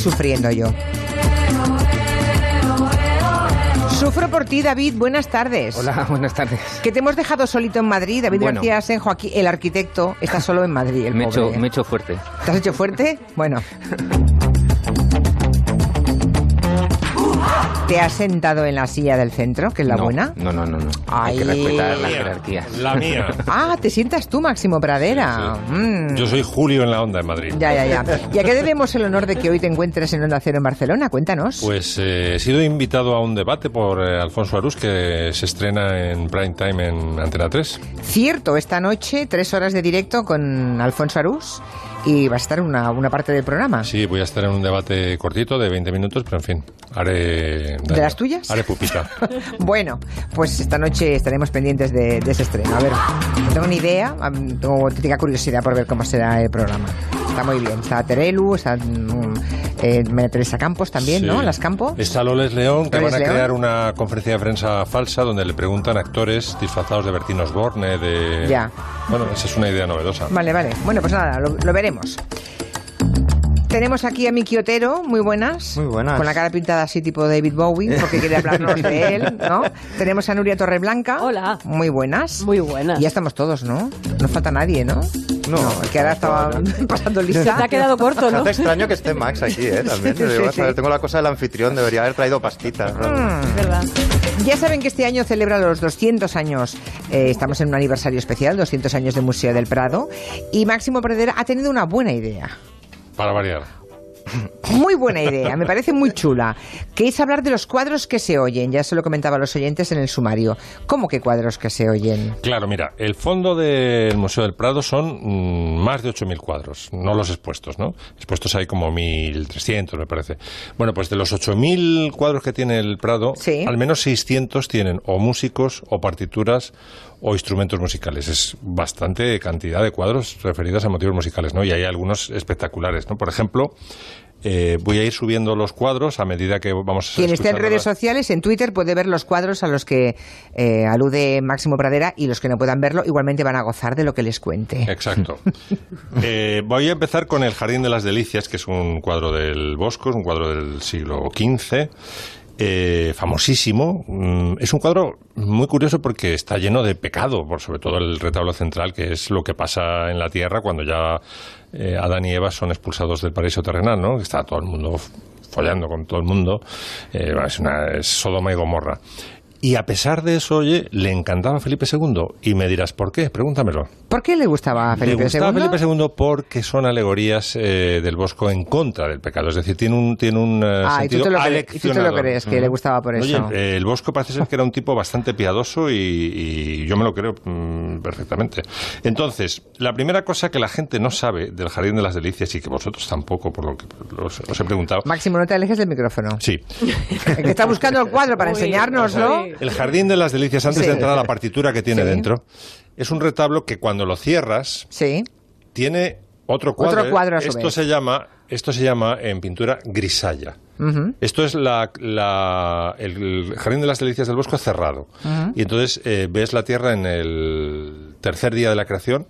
Sufriendo yo. Sufro por ti, David. Buenas tardes. Hola, buenas tardes. Que te hemos dejado solito en Madrid. David Bueno. García Asenjo, aquí, el arquitecto, está solo en Madrid. El Me pobre. hecho, me he hecho fuerte. ¿Te has hecho fuerte? Bueno. ¿Te has sentado en la silla del centro, que es la no, buena? No, no, no, no. Hay que respetar la jerarquía. La mía. Ah, te sientas tú, Máximo Pradera. Sí, sí. Mm. Yo soy Julio en la onda en Madrid. Ya, ya, ya. ¿Y a qué debemos el honor de que hoy te encuentres en Onda Cero en Barcelona? Cuéntanos. Pues eh, he sido invitado a un debate por eh, Alfonso Arús que se estrena en prime time en Antena 3. Cierto, esta noche, tres horas de directo con Alfonso Arús y va a estar una, una parte del programa. Sí, voy a estar en un debate cortito de 20 minutos, pero en fin, haré... daño. las tuyas? Haré pupita. Bueno, pues esta noche estaremos pendientes de, de ese estreno. A ver, no tengo ni idea, tengo auténtica curiosidad por ver cómo será el programa. Está muy bien, está Terelu, está mm, eh, María Teresa Campos también, Sí. ¿no? Las Campos. Está Loles León, que Loles van a León. crear una conferencia de prensa falsa donde le preguntan a actores disfrazados de Bertín Osborne, de... Ya. Bueno, esa es una idea novedosa. Vale, vale. Bueno, pues nada, lo, lo veremos. Tenemos aquí a Miki Otero, muy buenas. Muy buenas. Con la cara pintada así tipo David Bowie, porque quiere hablarnos de él, ¿no? Tenemos a Nuria Torreblanca. Hola. Muy buenas. Muy buenas. Y ya estamos todos, ¿no? No falta nadie, ¿no? No, el que ahora estaba pasando Se lista. te ha quedado corto, ¿no? hace extraño que esté Max aquí, ¿eh? También. Sí, sí, sí. "Joder, Tengo la cosa del anfitrión, debería haber traído pastitas. ¿no?". Mm. Es verdad. Ya saben que este año celebra los 200 años, eh, estamos en un aniversario especial, 200 años de Museo del Prado, y Máximo Pradera ha tenido una buena idea. Para variar. Muy buena idea, me parece muy chula, que es hablar de los cuadros que se oyen. Ya se lo comentaba a los oyentes en el sumario. ¿Cómo que cuadros que se oyen? Claro, mira, el fondo del Museo del Prado son mm, más de 8.000 cuadros, no los expuestos, ¿no? Expuestos hay como 1.300, me parece. Bueno, pues de los 8.000 cuadros que tiene el Prado, Sí. al menos 600 tienen o músicos, o partituras, o instrumentos musicales. Es bastante cantidad de cuadros referidos a motivos musicales, ¿no? Y hay algunos espectaculares, ¿no? Por ejemplo... eh, voy a ir subiendo los cuadros a medida que vamos Quien esté en redes sociales, en Twitter, puede ver los cuadros a los que eh, alude Máximo Pradera y los que no puedan verlo igualmente van a gozar de lo que les cuente. Exacto. Eh, voy a empezar con El Jardín de las Delicias, que es un cuadro del Bosco, es un cuadro del siglo XV. Eh, famosísimo. Mm, Es un cuadro muy curioso porque está lleno de pecado, por sobre todo el retablo central, que es lo que pasa en la tierra cuando ya eh, Adán y Eva son expulsados del paraíso terrenal, ¿no? Está todo el mundo follando con todo el mundo. Eh, es, una, es Sodoma y Gomorra. Y a pesar de eso, oye, le encantaba a Felipe II. Y me dirás, ¿por qué? Pregúntamelo. ¿Por qué le gustaba a Felipe Le gustaba II? Felipe II porque son alegorías eh, del Bosco en contra del pecado. Es decir, tiene un, tiene un eh, Ah, y tú sentido te lo crees- y tú te lo crees, que le gustaba por Oye, eso. eh, el Bosco parece ser que era un tipo bastante piadoso y, y yo me lo creo mm, perfectamente. Entonces, la primera cosa que la gente no sabe del Jardín de las Delicias y que vosotros tampoco, por lo que os, os he preguntado. Máximo, no te alejes del micrófono. Sí, El que está buscando el cuadro para Uy, enseñárnoslo. El Jardín de las Delicias, antes Sí. de entrar a la partitura que tiene Sí. dentro, es un retablo que cuando lo cierras Sí. tiene otro cuadro. Otro cuadro a su esto vez. se llama esto se llama en pintura grisalla. Esto es la, la- el jardín de las delicias del bosco cerrado. Y entonces eh, ves la tierra en el tercer día de la creación.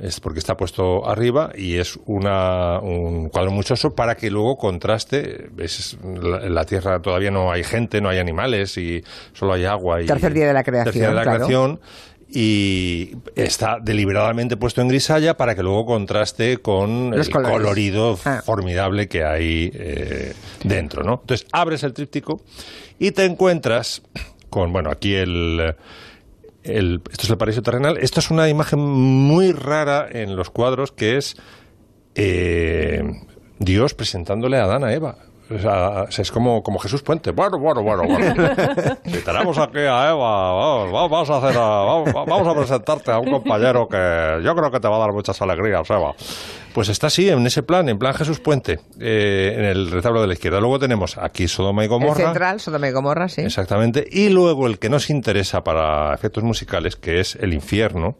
Es porque está puesto arriba y es una, un cuadro muchoso para que luego contraste. Ves, la, la tierra todavía no hay gente, no hay animales y solo hay agua. Y, Tercer día de la creación, Tercer día de la claro. creación y está deliberadamente puesto en grisalla para que luego contraste con Los el colores. colorido Ah. formidable que hay eh, dentro, ¿no? Entonces abres el tríptico y te encuentras con, bueno, aquí el, el- esto es el paraíso terrenal. Esto es una imagen muy rara en los cuadros que es eh, Dios presentándole a Adán a Eva. O sea, es como, como Jesús Puente. Bueno, bueno, bueno, bueno. Si tenemos aquí a Eva, vamos, vamos a hacer a- vamos, vamos a presentarte a un compañero que yo creo que te va a dar muchas alegrías, Eva. Pues está así, en ese plan, en plan Jesús Puente, eh, en el retablo de la izquierda. Luego tenemos aquí Sodoma y El Gomorra. central, Sodoma y Gomorra, sí. Exactamente. Y luego el que nos interesa para efectos musicales, que es el infierno,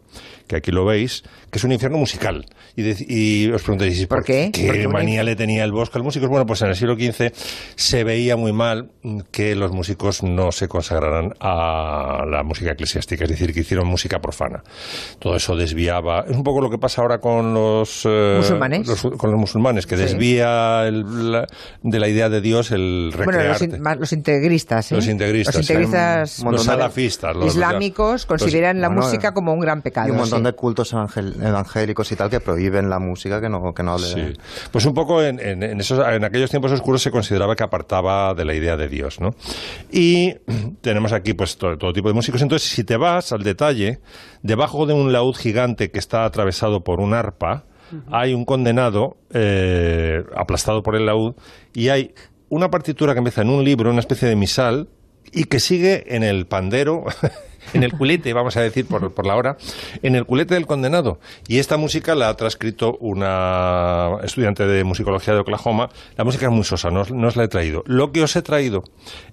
que aquí lo veis, que es un infierno musical. Y, y os preguntaréis, ¿y ¿Por qué? ¿Qué ¿Por qué un manía le tenía el bosque al músico? Bueno, pues en el siglo XV se veía muy mal que los músicos no se consagraran a la música eclesiástica, es decir, que hicieron música profana. Todo eso desviaba. Es un poco lo que pasa ahora con los eh, musulmanes. los- con los musulmanes, que desvía el- la- de la idea de Dios el Bueno, los, recrearte. in- más los integristas. ¿eh? Los integristas, Los integristas sí. Un los montón de- salafistas. los- islámicos consideran la bueno, música como un gran pecado. Y un montón sí. de cultos evangel- evangélicos y tal que prohíben la música que no, que no de... Pues un poco en, en- en esos, en aquellos tiempos oscuros se consideraba que apartaba de la idea de Dios, ¿no? Y tenemos aquí pues todo, todo tipo de músicos. Entonces, si te vas al detalle, debajo de un laúd gigante que está atravesado por un arpa, hay un condenado eh, aplastado por el laúd y hay una partitura que empieza en un libro, una especie de misal, y que sigue en el pandero, en el culete, vamos a decir por, por la hora, en el culete del condenado. Y esta música la ha transcrito una estudiante de musicología de Oklahoma. La música es muy sosa, no, no os la he traído. Lo que os he traído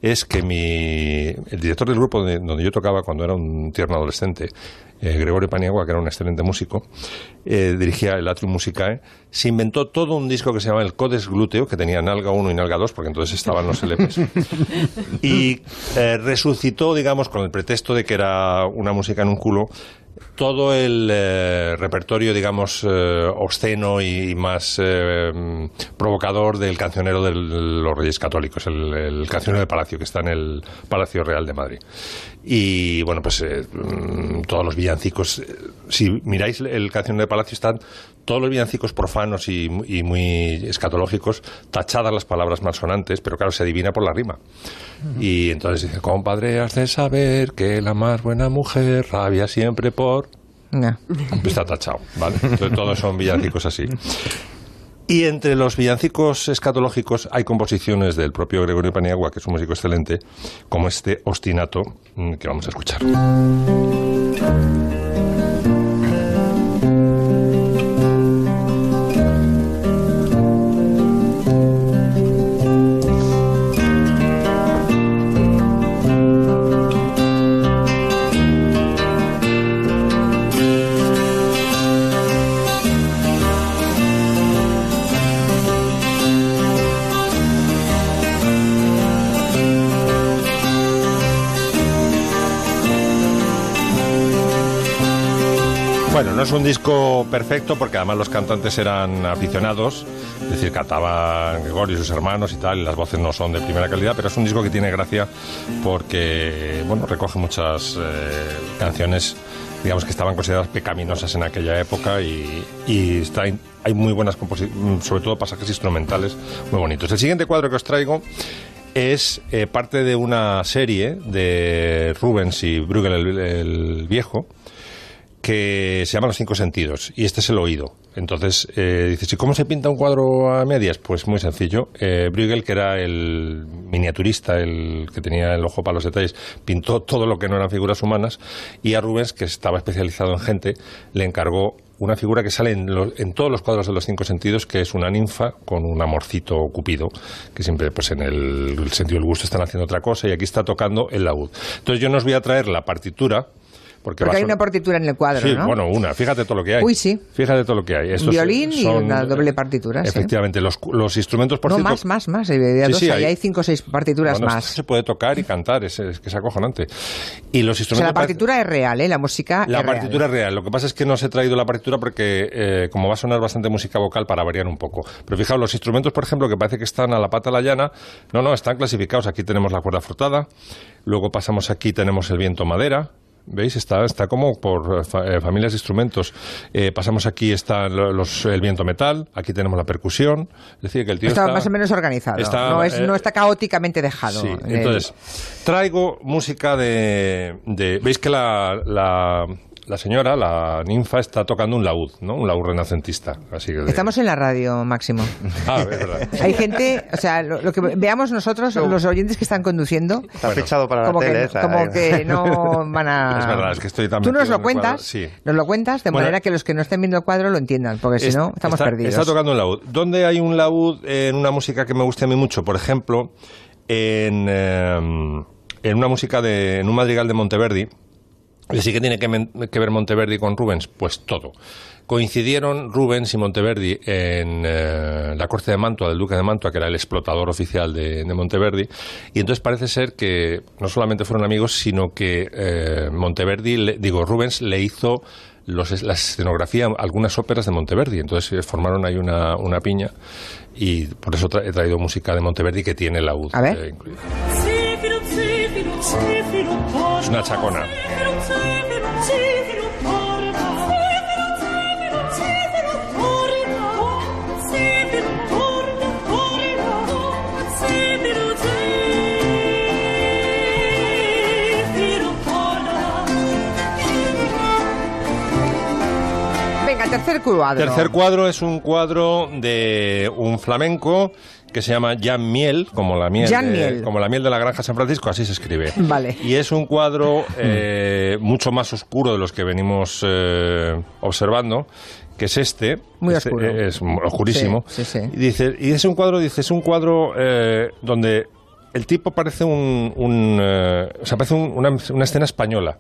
es que mi, el director del grupo de- donde yo tocaba cuando era un tierno adolescente, eh, Gregorio Paniagua, que era un excelente músico, eh, dirigía el Atrium Musicae, se inventó todo un disco que se llama el Codes Glúteo, que tenía Nalga 1 y Nalga 2, porque entonces estaban los LPs. y eh, resucitó, digamos, con el pretexto de que era una música en un culo, todo el eh, repertorio, digamos, eh, obsceno y más eh, provocador del cancionero de los Reyes Católicos, el, el cancionero de Palacio, que está en el Palacio Real de Madrid. Y bueno, pues eh, mm, todos los villancicos, eh, si miráis el cancionero de Palacio, están todos los villancicos profanos y, mu- y muy escatológicos, tachadas las palabras malsonantes, pero claro, se adivina por la rima. Y entonces dice, compadre, has de saber que la más buena mujer rabia siempre por... Ya. Está tachado, ¿vale? Entonces todos son villancicos así. Y entre los villancicos escatológicos hay composiciones del propio Gregorio Paniagua, que es un músico excelente, como este ostinato mm, que vamos a escuchar. Un disco perfecto porque además los cantantes eran aficionados, es decir, cantaban Gregorio y sus hermanos y tal, y las voces no son de primera calidad, pero es un disco que tiene gracia porque, bueno, recoge muchas eh, canciones, digamos, que estaban consideradas pecaminosas en aquella época y, y está, hay muy buenas composiciones, sobre todo pasajes instrumentales muy bonitos. El siguiente cuadro que os traigo es eh, parte de una serie de Rubens y Bruegel el- el Viejo, que se llama Los Cinco Sentidos, y este es el oído. Entonces, eh, dices, ¿y cómo se pinta un cuadro a medias? Pues muy sencillo. Eh, Bruegel, que era el miniaturista, el que tenía el ojo para los detalles, pintó todo lo que no eran figuras humanas, y a Rubens, que estaba especializado en gente, le encargó una figura que sale en, todos los cuadros de los cinco sentidos, que es una ninfa con un amorcito cupido, que siempre pues en el, el sentido del gusto están haciendo otra cosa, y aquí está tocando el laúd. Entonces yo no os voy a traer la partitura, porque, hay una partitura en el cuadro, Sí, ¿no? bueno, una. Fíjate todo lo que hay. Uy, sí. Fíjate todo lo que hay. Estos violín y una doble partitura, sí. Efectivamente. Los, los instrumentos, por no, cierto... más, más, más. Hay, Sí, dos, sí, ahí hay- hay cinco o seis partituras bueno, más. esto se puede tocar y cantar, es, es que es acojonante. Y los O sea, instrumentos... la partitura es real, ¿eh? La música La es partitura real. es real. Lo que pasa es que no os he traído la partitura porque, eh, como va a sonar bastante música vocal, para variar un poco. Pero fijaos, los instrumentos, por ejemplo, que parece que están a la pata a la llana, no, no, están clasificados. Aquí tenemos la cuerda frotada, luego pasamos aquí, tenemos el viento madera. ¿Veis? Está, está como por eh, fa- eh, familias de instrumentos. Eh, pasamos aquí, está lo- los, el viento metal, aquí tenemos la percusión. Es decir, que el tío Está, está, más o menos organizado. está, no, es, eh, no está caóticamente dejado. Sí, El- entonces, traigo música de... de- Veis que la, la, la señora, la ninfa, está tocando un laúd, ¿no? Un laúd renacentista. Así que de- Estamos en la radio, Máximo. Ah, es verdad. Hay gente, o sea, lo, lo que veamos nosotros, los oyentes que están conduciendo, Está fichado para como, la tele. que, esa, como eh. que no van a... Es verdad, es que estoy tan Tú nos lo cuentas, sí. nos lo cuentas, de Bueno, manera que los que no estén viendo el cuadro lo entiendan, porque si no, estamos está, perdidos. Está tocando un laúd. ¿Dónde hay un laúd en una música que me guste a mí mucho? Por ejemplo, en, eh, en una música de... en un madrigal de Monteverdi. ¿Y sí que tiene que, que ver Monteverdi con Rubens? Pues todo. Coincidieron Rubens y Monteverdi en eh, la corte de Mantua, del duque de Mantua, que era el explotador oficial de, de Monteverdi. Y entonces parece ser que no solamente fueron amigos, sino que eh, Monteverdi, le- digo, Rubens le hizo los, la escenografía, algunas óperas de Monteverdi. Entonces eh, formaron ahí una, una piña y por eso tra- he traído música de Monteverdi que tiene la UD A ver. eh, incluida. Es una chacona. Venga, tercer cuadro. Tercer cuadro es un cuadro de un flamenco que se llama Jan Miel, como la miel, Jan de, Miel. como la miel de la granja San Francisco, así se escribe. Vale. Y es un cuadro eh, mucho más oscuro de los que venimos eh, observando, que es este. Muy Este oscuro. Es oscurísimo. Sí, sí, sí. Y dice, y es un cuadro, dice, es un cuadro eh, donde el tipo parece un, un, eh, o sea, parece un- una, una escena española.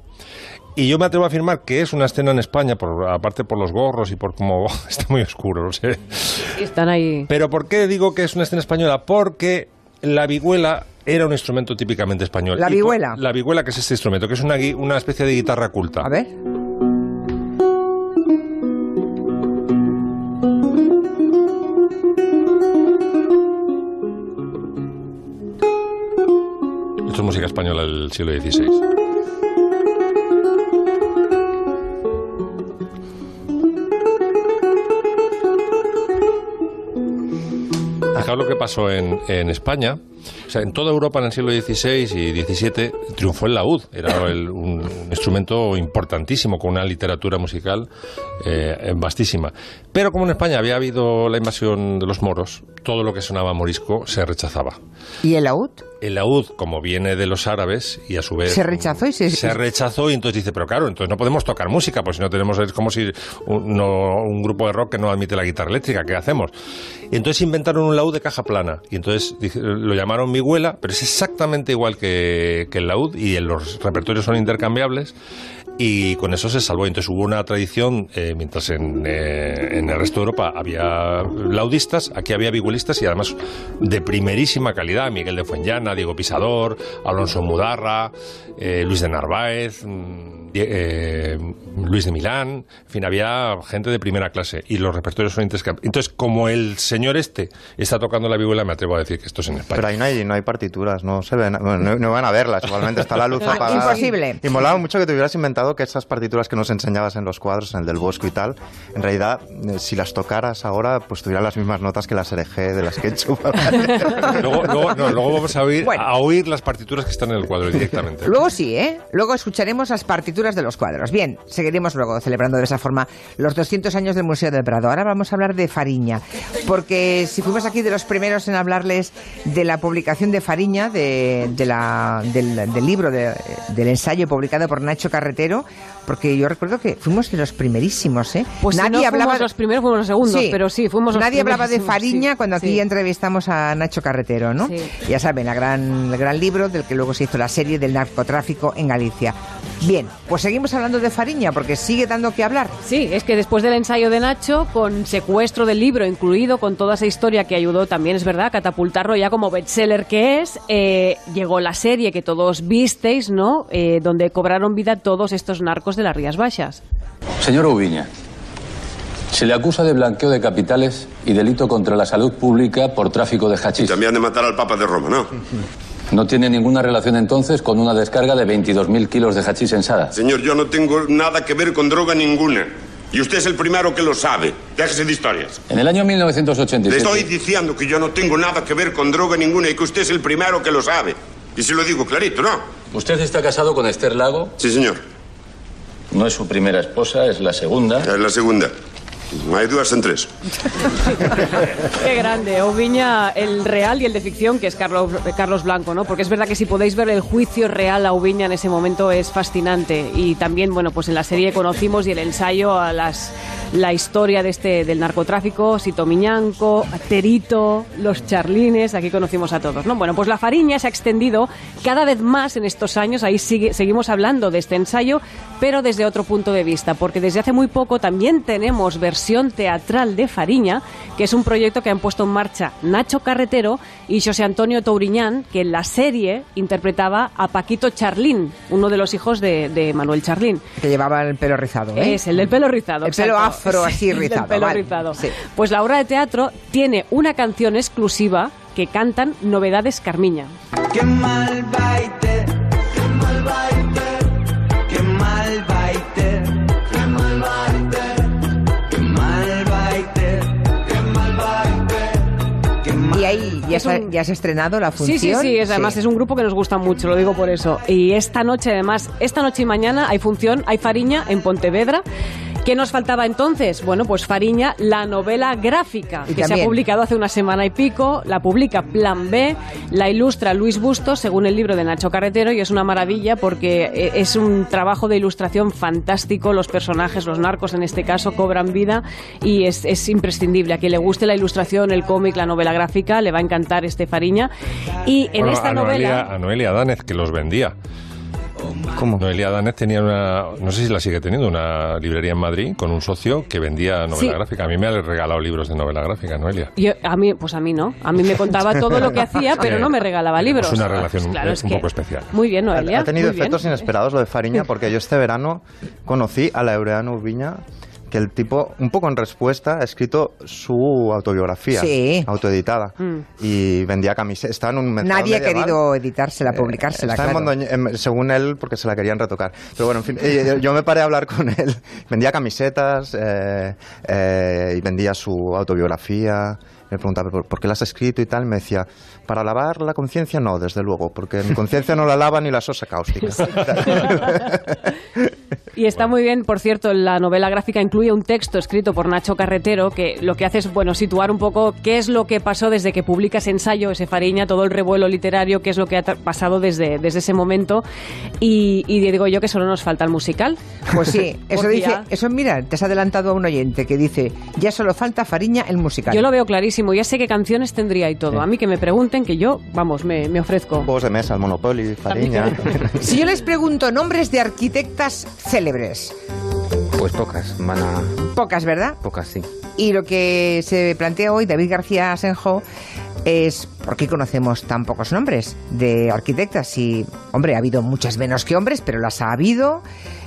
Y yo me atrevo a afirmar que es una escena en España, por, aparte por los gorros y por cómo está muy oscuro, no sé. Están ahí. Pero ¿por qué digo que es una escena española? Porque la vihuela era un instrumento típicamente español. ¿La por- vihuela? La vihuela, que es este instrumento, que es una, una especie de guitarra culta. A ver. Esto es música española del siglo XVI. Fijaos lo que pasó en, en España. O sea, en toda Europa en el siglo XVI y XVII triunfó el laúd. Era el- un, un instrumento importantísimo con una literatura musical eh, vastísima. Pero como en España había habido la invasión de los moros, todo lo que sonaba morisco se rechazaba. ¿Y el laúd? El laúd, como viene de los árabes y a su vez... Se rechazó y se- Se rechazó y entonces dice, pero claro, entonces no podemos tocar música, pues si no tenemos... Es como si un, no- un grupo de rock que no admite la guitarra eléctrica, ¿qué hacemos? Y entonces inventaron un laúd de caja plana y entonces lo llamaron vihuela, pero es exactamente igual que, el laúd y los repertorios son intercambiables y con eso se salvó. Entonces hubo una tradición, eh, mientras en, eh, en el resto de Europa había laudistas, aquí había vihuelistas y además de primerísima calidad. Miguel de Fuenllana, Diego Pisador, Alonso Mudarra, eh, Luis de Narváez, mm, eh, Luis de Milán, en fin, había gente de primera clase y los repertorios son intercambiables. Entonces, como el señor este está tocando la vihuela, me atrevo a decir que esto es en España. Pero ahí no hay, no hay partituras, no se ven, no, no van a verlas, igualmente está la luz Ah, apagada. imposible. Y molaba mucho que te hubieras inventado que esas partituras que nos enseñabas en los cuadros, en el del Bosco y tal, en realidad, eh, si las tocaras ahora, pues tuvieran las mismas notas que las hereje de las que he hecho. luego, luego- no, luego vamos a oír, Bueno. a oír las partituras que están en el cuadro directamente. Luego sí, ¿eh? Luego escucharemos las partituras de los cuadros. Bien, seguiremos luego celebrando de esa forma los 200 años del Museo del Prado. Ahora vamos a hablar de Fariña, porque si fuimos aquí de los primeros en hablarles de la publicación de Fariña, de, de la- del, del libro, de- del ensayo publicado por Nacho Carretero, porque yo recuerdo que fuimos de los primerísimos, ¿eh? Pues si no fuimos los primeros, fuimos los segundos, pero sí, fuimos los Nadie hablaba de Fariña sí, cuando aquí sí. entrevistamos a Nacho Carretero, ¿no? Sí. Ya saben, la gran, el gran libro del que luego se hizo la serie del narcotráfico en Galicia. Bien, pues seguimos hablando de Fariña porque sigue dando que hablar. Sí, es que después del ensayo de Nacho, con secuestro del libro incluido, con toda esa historia que ayudó también, es verdad, a catapultarlo ya como bestseller que es, eh, llegó la serie que todos visteis, ¿no? Eh, donde cobraron vida todos estos narcos de las Rías Baixas. Señor Ubiña, se le acusa de blanqueo de capitales y delito contra la salud pública por tráfico de hachís. También de matar al Papa de Roma, ¿no? ¿No tiene ninguna relación entonces con una descarga de 22.000 kilos de hachís en Sada? Señor, yo no tengo nada que ver con droga ninguna. Y usted es el primero que lo sabe. Déjese de historias. En el año Le 1987... estoy diciendo que yo no tengo nada que ver con droga ninguna y que usted es el primero que lo sabe. Y se lo digo clarito, ¿no? ¿Usted está casado con Esther Lago? Sí, señor. No es su primera esposa, es la segunda. Es la segunda. Hay dudas en tres. Qué grande, Oviña, el real y el de ficción, que es Carlos, Carlos Blanco, ¿no? Porque es verdad que si podéis ver el juicio real a Oviña en ese momento es fascinante. Y también, bueno, pues en la serie conocimos y el ensayo a las la historia de este del narcotráfico, Sito Miñanco, Terito, los Charlines, aquí conocimos a todos, ¿no? Bueno, pues la Fariña se ha extendido cada vez más en estos años, ahí sigue, seguimos hablando de este ensayo, pero desde otro punto de vista, porque desde hace muy poco también tenemos versiones versión teatral de Fariña, que es un proyecto que han puesto en marcha Nacho Carretero y José Antonio Touriñán, que en la serie interpretaba a Paquito Charlín, uno de los hijos de, de Manuel Charlín. Que llevaba el pelo rizado, ¿eh? Es el del pelo rizado. El pelo afro así Sí, el del rizado, pelo vale, rizado. sí. Pues la obra de teatro tiene una canción exclusiva que cantan Novedades Carmiña. Qué mal baite, qué mal baite, Y ahí ya, se un- ya se ha estrenado la Sí, función. sí, sí, es, además es un grupo que nos gusta mucho, lo digo por eso. Y esta noche, además, esta noche y mañana hay función, hay Fariña en Pontevedra. ¿Qué nos faltaba entonces? Bueno, pues Fariña, la novela gráfica, Y que se ha publicado hace una semana y pico, la publica Plan B, la ilustra Luis Bustos, según el libro de Nacho Carretero, y es una maravilla porque eh, es un trabajo de ilustración fantástico, los personajes, los narcos en este caso, cobran vida y es, es imprescindible. A quien le guste la ilustración, el cómic, la novela gráfica, le va a encantar este Fariña. Y en Bueno, esta a Noelia, novela... a Noelia Danez, que los vendía. ¿Cómo? Noelia Danez tenía una, no sé si la sigue teniendo, una librería en Madrid con un socio que vendía novela Sí. gráfica. A mí me ha regalado libros de novela gráfica, Noelia. Yo, a mí, pues a mí no. A mí me contaba todo lo que hacía, pero no me regalaba libros. es una relación Pues claro, un- es un que- poco especial. Muy bien, Noelia. ha tenido bien. efectos inesperados lo de Fariña, porque yo este verano conocí a Laureano Ubiña, que el tipo, un poco en respuesta, ha escrito su autobiografía, Sí. autoeditada, Mm. y vendía camisetas. Estaba en un Nadie ha medieval. querido editársela, publicársela, Está en claro. Mondoñe- em, según él, porque se la querían retocar. Pero bueno, en fin, eh, yo me paré a hablar con él. Vendía camisetas eh, eh, y vendía su autobiografía. Me preguntaba, ¿por, qué la has escrito y tal? Me decía, para lavar la conciencia no, desde luego, porque mi conciencia no la lava ni la sosa cáustica. Y está muy bien, por cierto, la novela gráfica incluye un texto escrito por Nacho Carretero que lo que hace es, bueno, situar un poco qué es lo que pasó desde que publica ese ensayo, ese Fariña, todo el revuelo literario, qué es lo que ha pasado desde, desde ese momento. Y, y digo yo que solo nos falta el musical. Pues sí, eso dice, ya- eso mira, te has adelantado a un oyente que dice, ya solo falta Fariña el musical. Yo lo veo clarísimo, ya sé qué canciones tendría y todo. A mí que me pregunten, que yo, vamos, me, me ofrezco. Juegos de mesa, el Monopoly, Fariña. Si yo les pregunto nombres de arquitectas célebres, Pues pocas, van a... pocas, ¿verdad? Pocas, sí. Y lo que se plantea hoy David García Asenjo es ¿por qué conocemos tan pocos nombres de arquitectas? Y, hombre, ha habido muchas menos que hombres, pero las ha habido,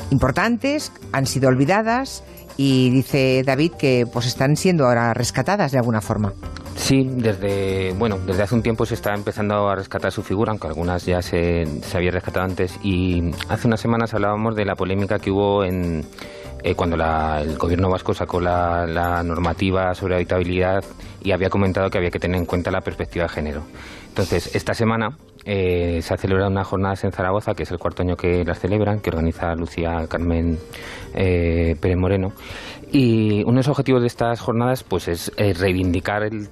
importantes, han sido olvidadas y dice David que pues están siendo ahora rescatadas de alguna forma. Sí, desde bueno, desde hace un tiempo se está empezando a rescatar su figura, aunque algunas ya se, se había rescatado antes. Y hace unas semanas hablábamos de la polémica que hubo en eh, cuando el gobierno vasco sacó la, la normativa sobre habitabilidad y había comentado que había que tener en cuenta la perspectiva de género. Entonces, esta semana eh, se ha celebrado unas jornadas en Zaragoza, que es el cuarto año que las celebran, que organiza Lucía Carmen eh, Pérez Moreno. Y uno de los objetivos de estas jornadas pues es eh, reivindicar el,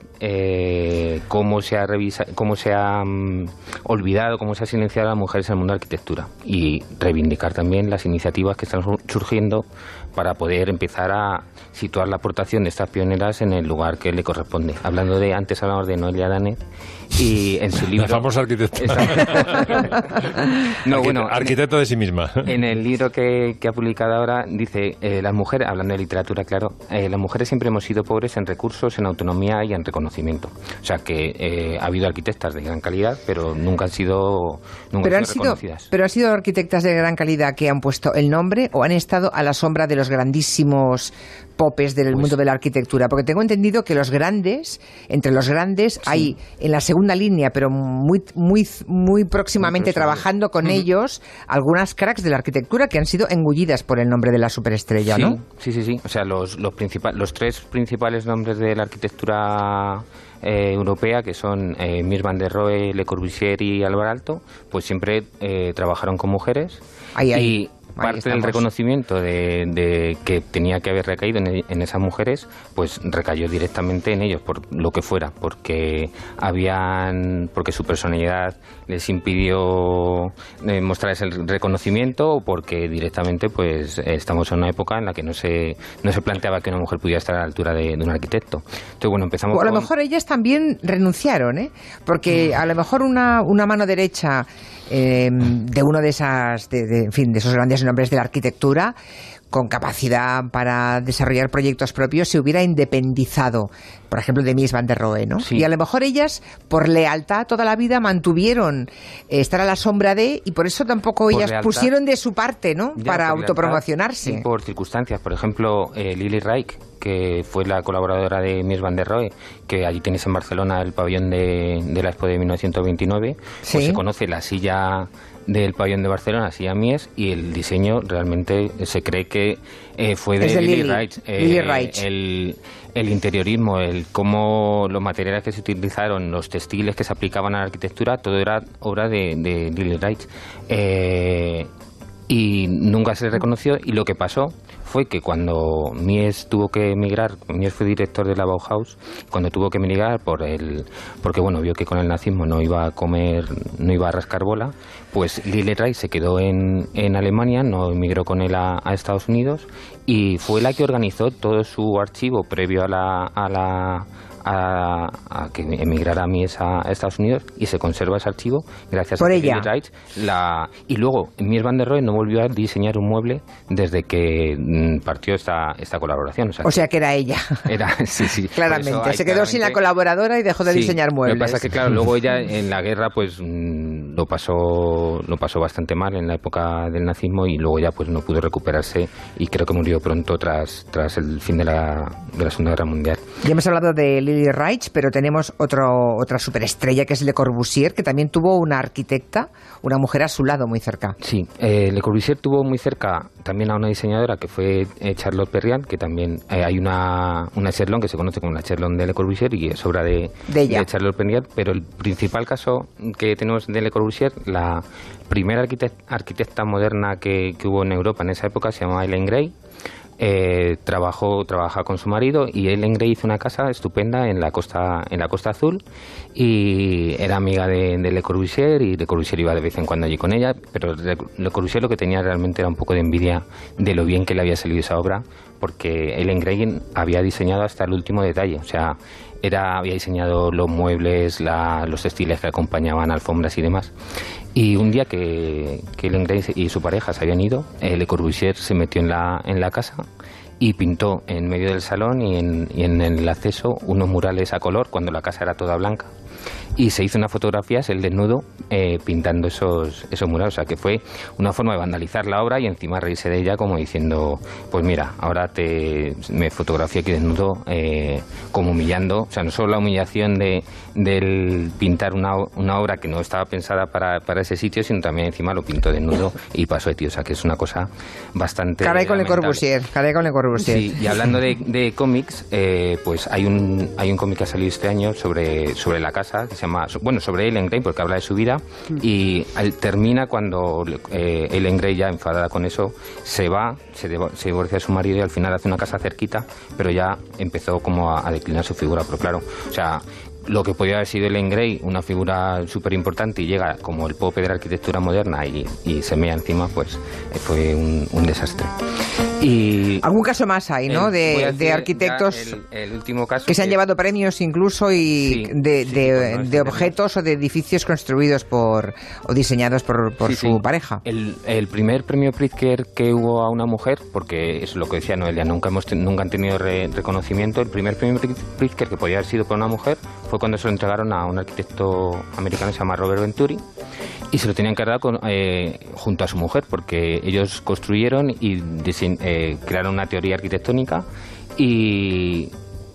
cómo se ha, revisa- cómo se ha mm, olvidado, cómo se ha silenciado a las mujeres en el mundo de la arquitectura. Y reivindicar también las iniciativas que están sur- surgiendo para poder empezar a situar la aportación de estas pioneras en el lugar que le corresponde. Hablando de, antes hablamos de Noelia Danez, y en su libro... La famosa arquitecta. no, Arquite- bueno, arquitecta de sí misma. en el libro que, que ha publicado ahora dice, eh, las mujeres, hablando de literatura, claro, eh, las mujeres siempre hemos sido pobres en recursos, en autonomía y en reconocimiento. O sea que eh, ha habido arquitectas de gran calidad, pero nunca han sido, nunca Pero han sido pero han sido arquitectas de gran calidad que han puesto el nombre o han estado a la sombra de los grandísimos popes del Pues- mundo de la arquitectura. Porque tengo entendido que los grandes, entre los grandes, hay en la segunda línea, pero muy, muy, muy próximamente trabajando con ellos, algunas cracks de la arquitectura que han sido engullidas por el nombre de la superestrella, sí, ¿no? sí, sí, sí. O sea, los, los, principal- los tres principales nombres de la arquitectura eh, europea, que son eh, Mies van der Rohe, Le Corbusier y Álvaro Alto, pues siempre eh, trabajaron con mujeres. Ahí. Y Ahí parte del reconocimiento de, de que tenía que haber recaído en, en esas mujeres, pues recayó directamente en ellos, por lo que fuera, porque habían, porque su personalidad les impidió eh, mostrar ese reconocimiento o porque directamente pues estamos en una época en la que no se, no se planteaba que una mujer pudiera estar a la altura de, de un arquitecto. Entonces, bueno, empezamos O a lo con- mejor ellas también renunciaron, ¿eh? Porque a lo mejor una, una mano derecha eh, de uno de esas, de, de- en fin, de esos grandes nombres de la arquitectura, con capacidad para desarrollar proyectos propios se hubiera independizado, por ejemplo, de Mies van der Rohe, ¿no? Sí. Y a lo mejor ellas, por lealtad toda la vida, mantuvieron eh, estar a la sombra de, y por eso tampoco Por ellas lealtad. pusieron de su parte, ¿no? Ya, para autopromocionarse. y por circunstancias. Por ejemplo, eh, Lily Reich, que fue la colaboradora de Mies van der Rohe, que allí tienes en Barcelona el pabellón de, de la Expo de 1929, Sí. pues se conoce la silla del pabellón de Barcelona, silla Mies, y el diseño realmente se cree que eh, fue de, de Lily, Lily, Reich. Eh, Lily Reich. El, el interiorismo, el cómo los materiales que se utilizaron, los textiles que se aplicaban a la arquitectura, todo era obra de, de Lily Reich. Eh, y nunca se le reconoció. Y lo que pasó fue que cuando Mies tuvo que emigrar, Mies fue director de la Bauhaus, cuando tuvo que emigrar por el porque bueno, vio que con el nazismo no iba a comer, no iba a rascar bola, pues Lily Reich se quedó en, en Alemania, no emigró con él a, a Estados Unidos y fue la que organizó todo su archivo previo a la, a la a, a que emigrara Mies a, a Estados Unidos y se conserva ese archivo gracias Por a que ella. Reich la y luego Mies van der Rohe no volvió a diseñar un mueble desde que mm, partió esta, esta colaboración. O sea, O sea que era ella. era, sí, sí. Claramente. eso Se quedó sin la claramente- colaboradora y dejó de Sí, diseñar muebles. Lo que pasa es que, claro, luego ella en la guerra pues mm, lo pasó lo pasó bastante mal en la época del nazismo y luego ya pues no pudo recuperarse y creo que murió pronto tras, tras el fin de la, de la Segunda Guerra Mundial. Ya hemos hablado de Lily Reich, pero tenemos otro, otra superestrella que es Le Corbusier, que también tuvo una arquitecta, una mujer a su lado muy cerca. Sí, eh, Le Corbusier tuvo muy cerca también a una diseñadora que fue eh, Charlotte Perriand, que también eh, hay una, una Cherlon que se conoce como la Cherlon de Le Corbusier y es obra de, De ella. Charlotte Perriand, pero el principal caso que tenemos de Le Corbusier, la primera arquitect- arquitecta moderna que, que hubo en Europa en esa época se llamaba Ellen Gray. Eh, trabajó trabaja con su marido y Ellen Gray hizo una casa estupenda en la costa en la costa azul y era amiga de, de Le Corbusier y Le Corbusier iba de vez en cuando allí con ella pero Le, Corbusier lo que tenía realmente era un poco de envidia de lo bien que le había salido esa obra porque Ellen Gray había diseñado hasta el último detalle o sea era había diseñado los muebles la- los textiles que acompañaban alfombras y demás y un día que, que Gray y su pareja se habían ido, eh, Le Corbusier se metió en la, en la casa y pintó en medio del salón y en, y en el acceso unos murales a color cuando la casa era toda blanca. Y se hizo unas fotografías, el desnudo, eh, pintando esos, esos murales. O sea, que fue una forma de vandalizar la obra y encima reírse de ella como diciendo, pues mira, ahora te, me fotografía aquí desnudo eh, como humillando. O sea, no solo la humillación de, del pintar una, una obra que no estaba pensada para, para ese sitio, sino también encima lo pintó desnudo y pasó de tío. O sea, que es una cosa bastante... Caray con Le lamentable. Corbusier, caray con Le Corbusier. Sí, y hablando de, de cómics, eh, pues hay un, hay un cómic que ha salido este año sobre, sobre la casa, que se llama, bueno, sobre Ellen Gray, porque habla de su vida, y al- termina cuando eh, Ellen Gray, ya enfadada con eso, se va, se, divorcia de su marido y al final hace una casa cerquita, pero ya empezó como a, declinar su figura, pero claro, o sea, lo que podía haber sido Ellen Gray, una figura súper importante, y llega como el pope de la arquitectura moderna y, se mea encima, pues fue un desastre. Y Algún caso más hay, ¿no? el- De, de arquitectos el, el último caso que se han llevado premios incluso y Sí, de, sí, de- pues no de extendemos. objetos o de edificios construidos por o diseñados por, por Sí, su pareja. El, el primer premio Pritzker que hubo a una mujer, porque es lo que decía Noelia, nunca hemos nunca han tenido re- reconocimiento. El primer premio Pritz- Pritzker que podía haber sido para una mujer fue cuando se lo entregaron a un arquitecto americano que se llama Robert Venturi y se lo tenían dar con, eh, junto a su mujer porque ellos construyeron y eh, crearon una teoría arquitectónica y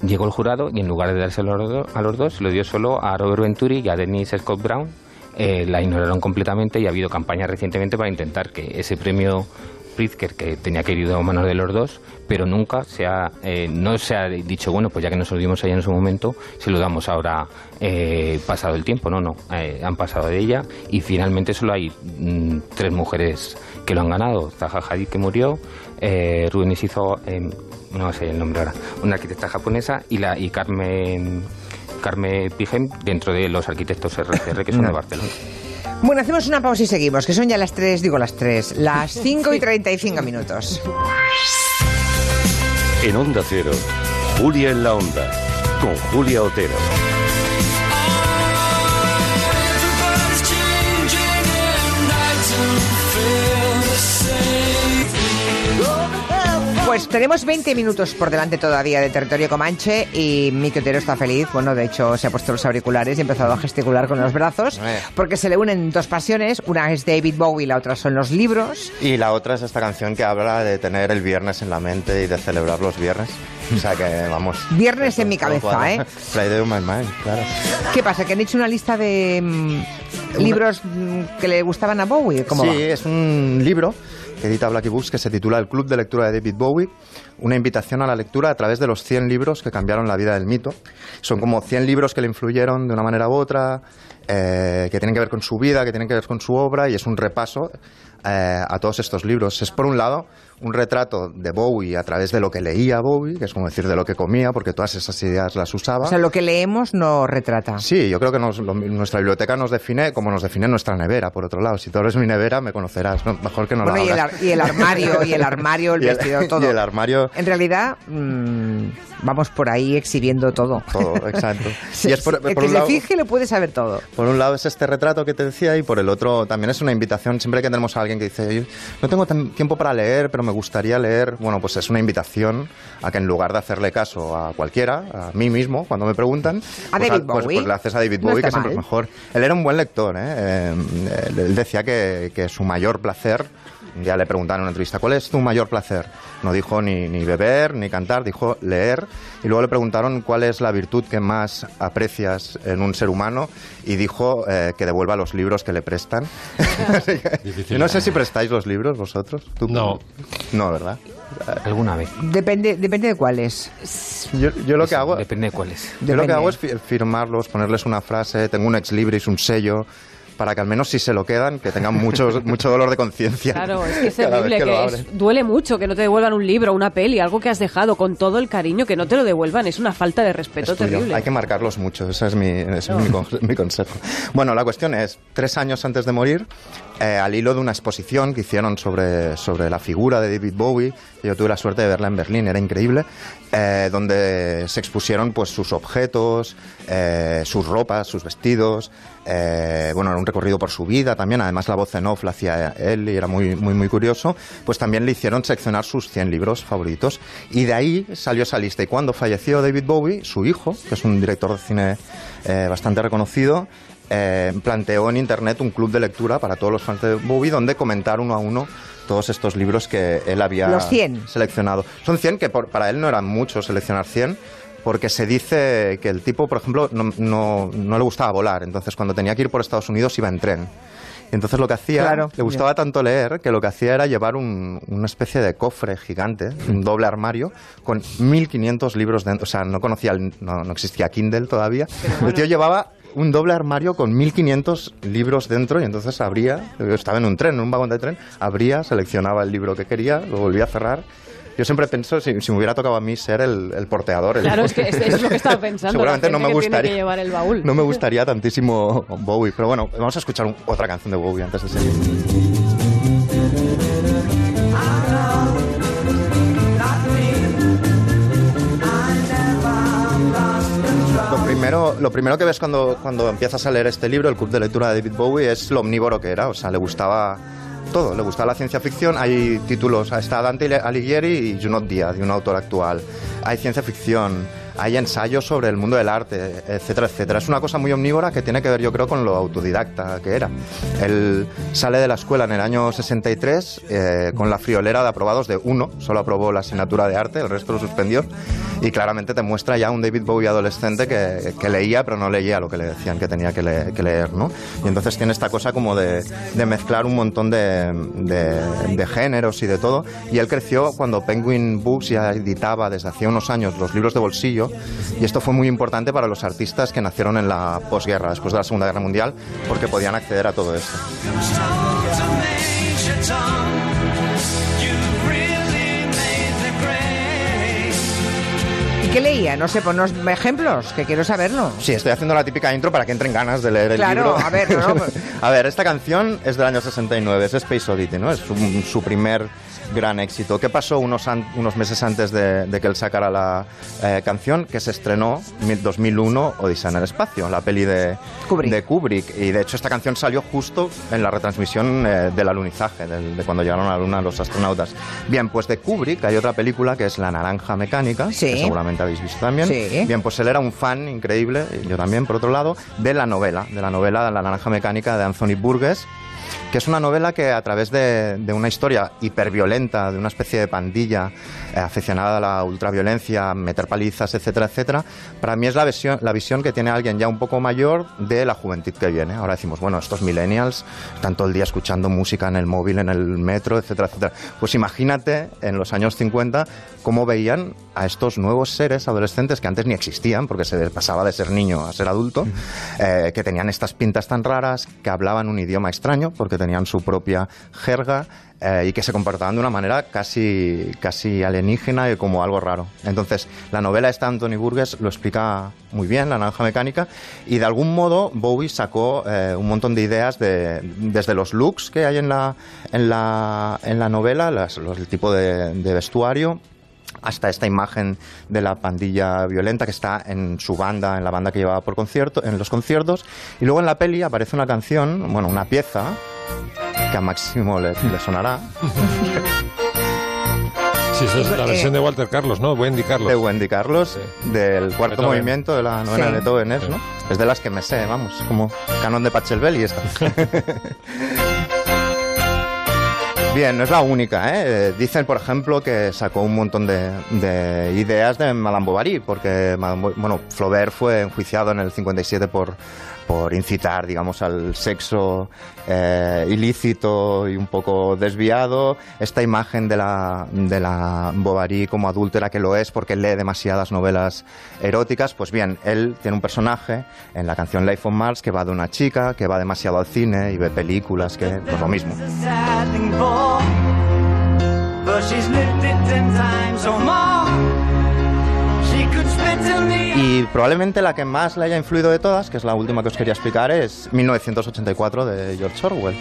llegó el jurado y en lugar de dárselo a los do- a los dos se lo dio solo a Robert Venturi y a Denise Scott Brown eh, la ignoraron completamente y ha habido campañas recientemente para intentar que ese premio Pritzker que tenía que ir a manos de los dos, pero nunca se ha, eh, no se ha dicho, bueno, pues ya que nos lo dimos allá en su momento, se lo damos ahora eh, pasado el tiempo. No, no, eh, han pasado de ella y finalmente solo hay mm, tres mujeres que lo han ganado. Zaha Hadid que murió, eh, Rubén hizo, no sé el nombre ahora, una arquitecta japonesa y, la, y Carmen... Carmen Pigem dentro de los arquitectos RCR que son de Barcelona. Bueno, hacemos una pausa y seguimos, que son ya las 3, digo las 3, las 5 y 35 minutos. En Onda Cero, Julia en la Onda, con Julia Otero. Pues tenemos 20 minutos por delante todavía de territorio Comanche y Miki Otero está feliz. Bueno, de hecho, se ha puesto los auriculares y ha empezado a gesticular con los brazos Eh. porque se le unen dos pasiones. Una es David Bowie y la otra son los libros. Y la otra es esta canción que habla de tener el viernes en la mente y de celebrar los viernes. O sea que vamos. Viernes en mi cabeza. ¿eh? Friday on my mind, claro. ¿Qué pasa? ¿Que han hecho una lista de mm, libros mm, que le gustaban a Bowie? ¿Cómo sí, va? es un libro que edita Blackie Books que se titula El Club de Lectura de David Bowie, una invitación a la lectura a través de los 100 libros que cambiaron la vida del mito. Son como 100 libros que le influyeron de una manera u otra, eh, que tienen que ver con su vida, que tienen que ver con su obra, y es un repaso eh, a todos estos libros. Es, por un lado, un retrato de Bowie a través de lo que leía Bowie, que es como decir de lo que comía, porque todas esas ideas las usaba. O sea, lo que leemos no retrata. Sí, yo creo que nos- lo- nuestra biblioteca nos define como nos define nuestra nevera, por otro lado. Si tú eres mi nevera, me conocerás. ¿no? Mejor que no Bueno, la y el, abras. y el armario, y el armario, el Y el- vestidor, todo. y el armario, En realidad, mm, vamos por ahí exhibiendo todo. todo, exacto. Y es por, el por que un se lado, fije lo puede saber todo. por un lado es este retrato que te decía y por el otro también es una invitación. Siempre que tenemos a alguien que dice, "Yo no tengo tiempo para leer, pero me gustaría leer, bueno, pues es una invitación a que en lugar de hacerle caso a cualquiera, a mí mismo, cuando me preguntan, A pues, David pues- Bowie. pues le haces a David No Bowie, que está siempre es mal. mejor. Él era un buen lector, ¿eh? Eh, él decía que, que su mayor placer, un día le preguntaron en una entrevista, ¿cuál es tu mayor placer? No dijo ni, ni beber, ni cantar, dijo leer. Y luego le preguntaron cuál es la virtud que más aprecias en un ser humano y dijo eh, que devuelva los libros que le prestan. Que-. Yo no sé si prestáis los libros vosotros. ¿Tú? No. No, ¿verdad? Alguna vez. Depende, depende de cuáles. Yo, yo lo que Eso, hago... Depende de cuáles. Yo lo que Depende. hago es fi- firmarlos, ponerles una frase, tengo un ex libris, un sello, para que al menos si se lo quedan, que tengan mucho, mucho dolor de conciencia. Claro, es que es terrible, que que, lo es- abren. duele mucho que no te devuelvan un libro, una peli, algo que has dejado con todo el cariño, que no te lo devuelvan, es una falta de respeto terrible. Hay que marcarlos mucho, ese es mi, ese es mi, mi consejo. Bueno, la cuestión es, tres años antes de morir, eh, al hilo de una exposición que hicieron sobre, sobre la figura de David Bowie, yo tuve la suerte de verla en Berlín, era increíble, eh, donde se expusieron pues sus objetos, eh, sus ropas, sus vestidos, bueno, era un recorrido por su vida también, además la voz en off la hacía él y era muy, muy, muy curioso, pues también le hicieron seccionar sus 100 libros favoritos. Y de ahí salió esa lista. Y cuando falleció David Bowie, su hijo, que es un director de cine bastante reconocido, eh, planteó en internet un club de lectura para todos los fans de Bowie donde comentar uno a uno todos estos libros que él había Los 100. seleccionado. Son 100 que por- para él no eran muchos seleccionar 100 porque se dice que el tipo, por ejemplo, no, no- no le gustaba volar, entonces cuando tenía que ir por Estados Unidos iba en tren. Entonces lo que hacía, Claro. le gustaba tanto leer que lo que hacía era llevar un- una especie de cofre gigante, un doble armario, con 1500 libros dentro. O sea, no conocía, el- no, no existía Kindle todavía. El tío llevaba un doble armario con 1500 libros dentro y entonces abría, estaba en un tren, en un vagón de tren, abría, seleccionaba el libro que quería, lo volvía a cerrar. Yo siempre pienso, si, si me hubiera tocado a mí ser el, el porteador, el- Claro, es que es, es lo que estaba pensando. Seguramente no me gustaría. llevar el baúl. No me gustaría tantísimo Bowie, pero bueno, vamos a escuchar un- otra canción de Bowie antes de seguir. Primero, lo primero que ves cuando, cuando empiezas a leer este libro, el club de lectura de David Bowie, es lo omnívoro que era. O sea, le gustaba todo, le gustaba la ciencia ficción. Hay títulos, está Dante Alighieri y Junot Díaz, de un autor actual. Hay ciencia ficción, hay ensayos sobre el mundo del arte, etcétera, etcétera. Es una cosa muy omnívora que tiene que ver, yo creo, con lo autodidacta que era. Él sale de la escuela en el año 63 eh, con la friolera de aprobados de uno, solo aprobó la asignatura de arte, el resto lo suspendió. Y claramente te muestra ya un David Bowie adolescente que, leía, pero no leía lo que le decían que tenía que, le- que leer, ¿no? Y entonces tiene esta cosa como de, mezclar un montón de- de géneros y de todo. Y él creció cuando Penguin Books ya editaba desde hacía unos años los libros de bolsillo. Y esto fue muy importante para los artistas que nacieron en la posguerra, después de la Segunda Guerra Mundial, porque podían acceder a todo esto. ¿Qué leía? No sé, ponos ejemplos, que quiero saberlo. Sí, estoy haciendo la típica intro para que entren ganas de leer el Claro, libro. a ver, no, no, pues- a ver, esta canción es del año 69, es Space Oddity, ¿no? Es su, su primer gran éxito. ¿Qué pasó unos, an- unos meses antes de, de que él sacara la eh, canción? Que se estrenó en 2001 Odisea en el espacio, la peli de Kubrick. de Kubrick. Y de hecho esta canción salió justo en la retransmisión eh, del alunizaje, del- de cuando llegaron a la luna los astronautas. Bien, pues de Kubrick hay otra película que es La Naranja Mecánica, Sí. que seguramente habéis visto también. Sí. Bien, pues él era un fan increíble, yo también por otro lado, de la novela, de la novela La Naranja Mecánica de Anthony Burgess que es una novela que a través de, de una historia hiperviolenta, de una especie de pandilla eh, aficionada a la ultraviolencia, meter palizas, etcétera, etcétera, para mí es la visión, la visión que tiene alguien ya un poco mayor de la juventud que viene. Ahora decimos, bueno, estos millennials están todo el día escuchando música en el móvil, en el metro, etcétera, etcétera. Pues imagínate en los años 50 cómo veían a estos nuevos seres adolescentes que antes ni existían, porque se pasaba de ser niño a ser adulto, eh, que tenían estas pintas tan raras, que hablaban un idioma extraño, porque tenían su propia jerga, eh, y que se comportaban de una manera casi, casi alienígena y como algo raro. Entonces, la novela esta Anthony Burgess lo explica muy bien, La Naranja Mecánica, y de algún modo Bowie sacó eh, un montón de ideas de, desde los looks que hay en la, en la, en la novela, los- el tipo de vestuario, hasta esta imagen de la pandilla violenta que está en su banda, en la banda que llevaba por concierto, en los conciertos. Y luego en la peli aparece una canción, bueno, una pieza que a Máximo le, le sonará, Sí, esa es la versión de Walter Carlos, ¿no? Wendy Carlos. de Wendy Carlos, del cuarto Beethoven. movimiento de la novena Sí. de Beethoven, es, Sí. ¿no? Es de las que me sé, vamos, como canon de Pachelbel y esta. Bien, no es la única, ¿eh? Dicen, por ejemplo, que sacó un montón de, de ideas de Madame Bovary, porque, bueno, Flaubert fue enjuiciado en el 57 por, por incitar, digamos, al sexo eh, ilícito y un poco desviado. Esta imagen de la, de la Bovary como adúltera que lo es porque lee demasiadas novelas eróticas, pues bien, él tiene un personaje en la canción Life on Mars que va de una chica que va demasiado al cine y ve películas que, pues lo mismo. but she's lived it ten times or more. She could spit in the Y probablemente la que más le haya influido de todas, que es la última que os quería explicar, es 1984 de George Orwell,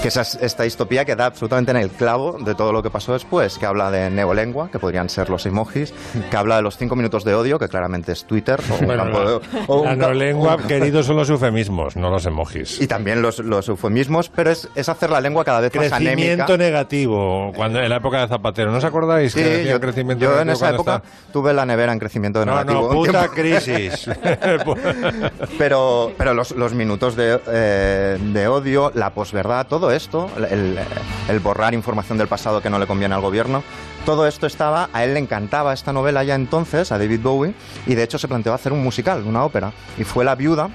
que es es esta distopía que da absolutamente en el clavo de todo lo que pasó después, que habla de neolengua, que podrían ser los emojis, que habla de los cinco minutos de odio, que claramente es Twitter, o un Bueno, campo de- o un la neolengua, un- queridos, son los eufemismos, no los emojis. y también los, los eufemismos, pero es, es hacer la lengua cada vez más anémica. Crecimiento negativo, cuando en la época de Zapatero. ¿No os acordáis que Sí, decía yo, crecimiento yo en esa época está- tuve la nevera en crecimiento No, negativo. no, puta. Crisis. Pero, pero los, minutos de, eh, de odio, la posverdad, todo esto, el borrar información del pasado que no le conviene al gobierno, todo esto estaba, a él le encantaba esta novela ya entonces, a David Bowie, y de hecho se planteó hacer un musical, una ópera, y fue la viuda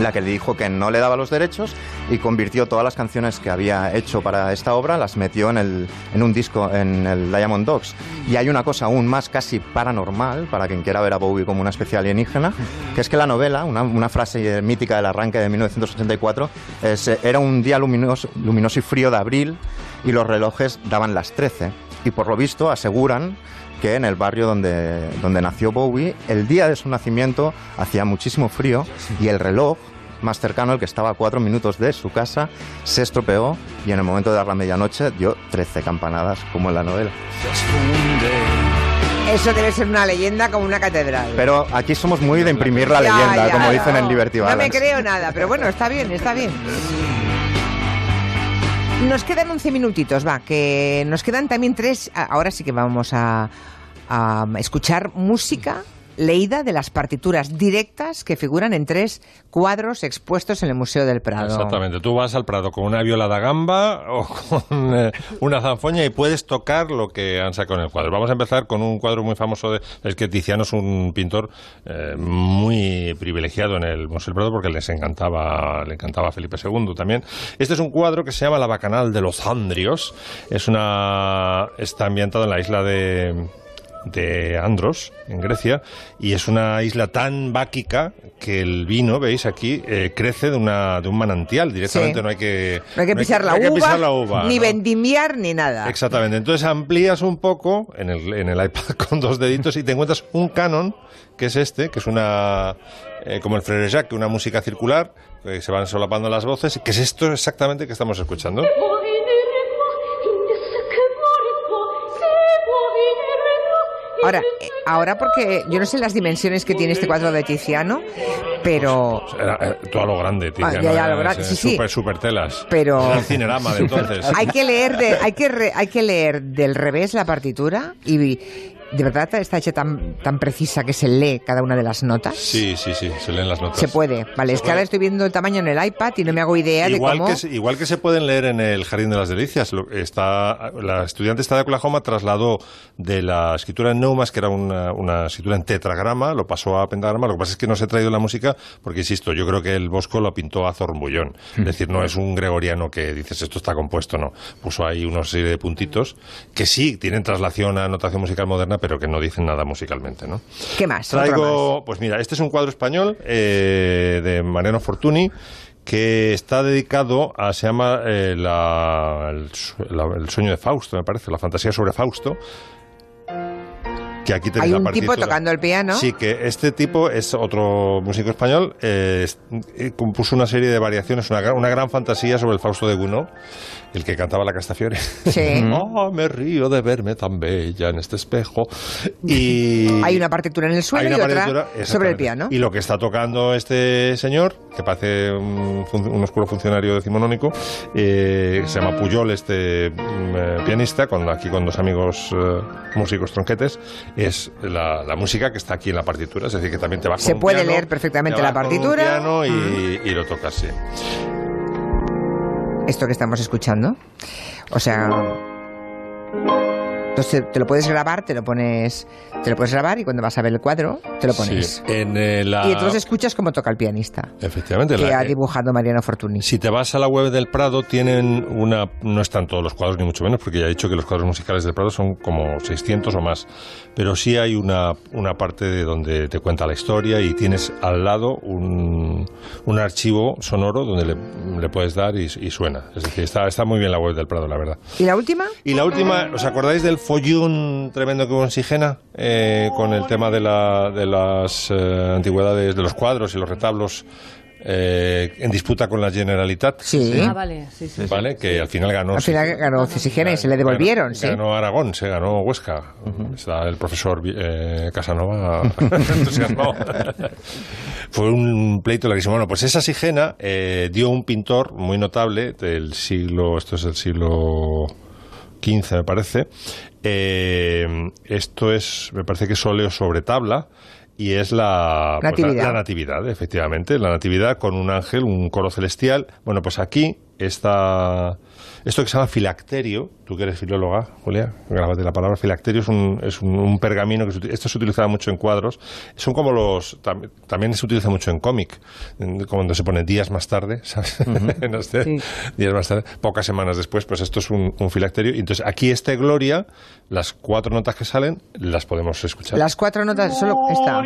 la que le dijo que no le daba los derechos y convirtió todas las canciones que había hecho para esta obra, las metió en, el, en un disco, en el Diamond Dogs. Y hay una cosa aún más casi paranormal, para quien quiera ver a Bowie como una especie alienígena, que es que la novela, una, una frase mítica del arranque de 1984, es, era un día luminoso, luminoso y frío de abril y los relojes daban las 13. Y por lo visto aseguran que en el barrio donde, donde nació Bowie, el día de su nacimiento hacía muchísimo frío y el reloj más cercano, el que estaba a cuatro minutos de su casa, se estropeó y en el momento de dar la medianoche dio 13 campanadas, como en la novela. Eso debe ser una leyenda como una catedral. Pero aquí somos muy de imprimir la Ya, leyenda, ya, como no. dicen en Liberty No me Balance. creo nada, pero bueno, está bien, está bien. Nos quedan 11 minutitos, va, que nos quedan también tres. Ahora sí que vamos a, a escuchar música leída de las partituras directas que figuran en tres cuadros expuestos en el Museo del Prado. Exactamente. Tú vas al Prado con una viola da gamba o con eh, una zanfoña y puedes tocar lo que han sacado en el cuadro. Vamos a empezar con un cuadro muy famoso de es que Tiziano es un pintor eh, muy privilegiado en el Museo del Prado porque les encantaba, le encantaba Felipe II también. Este es un cuadro que se llama La Bacanal de los Andrios. Es una está ambientado en la isla de de Andros, en Grecia, y es una isla tan báquica que el vino, veis aquí, eh, crece de, una, de un manantial. Directamente Sí. no hay que, No hay que pisar, la, no hay que uva, pisar la uva, ni ¿no? vendimiar, ni nada. Exactamente. Entonces amplías un poco en el, en el iPad con dos deditos y te encuentras un canon, que es este, que es una. eh, como el Frere Jacques, una música circular, que se van solapando las voces, que es esto exactamente que estamos escuchando. Ahora, eh, ahora porque yo no sé las dimensiones que tiene este cuadro de Tiziano, pero Era, eh, todo a lo grande. Ah, ya, ya, a lo grande, sí, sí. Super, super telas. Pero- Era el cinerama de entonces. hay que leer de, hay que re- hay que leer del revés la partitura y de verdad está hecha tan tan precisa que se lee cada una de las notas. Sí, sí, sí, se leen las notas. Se puede, vale, Se es que ahora estoy viendo el tamaño en el iPad y no me hago idea Igual de cómo. que, igual que se pueden leer en el Jardín de las Delicias. Está, la estudiante está de Oklahoma trasladó de la escritura en neumas, que era una, una escritura en tetragrama, lo pasó a pentagrama. Lo que pasa es que no se ha traído la música porque, insisto, yo creo que el Bosco lo pintó a Zornbullón. Es decir, no es un gregoriano que dices esto está compuesto, no. Puso ahí una serie de puntitos que sí tienen traslación a notación musical moderna, pero que no dicen nada musicalmente, ¿no? ¿Qué más? Traigo, pues mira, este es un cuadro español eh, de Mariano Fortuny que está dedicado a, se llama eh, la- el, la- el sueño de Fausto, me parece, la fantasía sobre Fausto. Que aquí Hay la un tipo tocando el piano. Sí, que este tipo es otro músico español, eh, compuso una serie de variaciones, una, gran- una gran fantasía sobre el Fausto de Gounod, el que cantaba la Castafiore. Sí. Ah, me río de verme tan bella en este espejo. Y Hay una partitura en el suelo y otra sobre el piano. Y lo que está tocando este señor, que parece un, un oscuro funcionario decimonónico, eh, se llama Puyol, este mm, eh, pianista, con, aquí con dos amigos eh, músicos tronquetes, es la, la música que está aquí en la partitura. Es decir, que también te va Se puede piano, leer perfectamente te la partitura. piano y, y lo tocas, sí. Esto que estamos escuchando. O sea. Entonces te lo puedes grabar, te lo pones, te lo puedes grabar y cuando vas a ver el cuadro te lo pones. Sí, en eh, la... Y entonces escuchas cómo toca el pianista Efectivamente, que la- ha dibujado Mariano Fortuny. Si te vas a la web del Prado, tienen una. No están todos los cuadros, ni mucho menos, porque ya he dicho que los cuadros musicales del Prado son como 600 o más. Pero sí hay una, una parte de donde te cuenta la historia y tienes al lado un, un archivo sonoro donde le, le puedes dar y, y suena. Es decir, está, está muy bien la web del Prado, la verdad. ¿Y la última? Y la última, ¿os acordáis del follón tremendo que hubo en Sigena? Eh, con el tema de, la, de las eh, antigüedades, de los cuadros y los retablos eh, en disputa con la Generalitat. Sí. Ah, vale, sí, sí. ¿Vale? Que al final ganó. Al final ganó Cisigena y se le devolvieron, ganó, sí. Ganó Aragón, se ganó Huesca. Está el profesor eh, Casanova entusiasmado. Fue un pleito larguísimo. Bueno, pues esa Sigena eh, dio un pintor muy notable del siglo, esto es del siglo XV, me parece. Eh, esto es, me parece que es óleo sobre tabla. Y es la pues, la- Natividad. la natividad, efectivamente. La natividad con un ángel, un coro celestial. Bueno, pues aquí está esto que se llama filacterio. Tú que eres filóloga, Julia, grábate la palabra. Filacterio es un, es un, un pergamino que se esto se utilizaba mucho en cuadros. Son como los. tam- también se utiliza mucho en cómic, cuando se pone días más tarde, ¿sabes? Sí. Días más tarde, pocas semanas después, pues esto es un, un filacterio. Y entonces aquí este Gloria, las cuatro notas que salen, las podemos escuchar. Las cuatro notas, solo esta.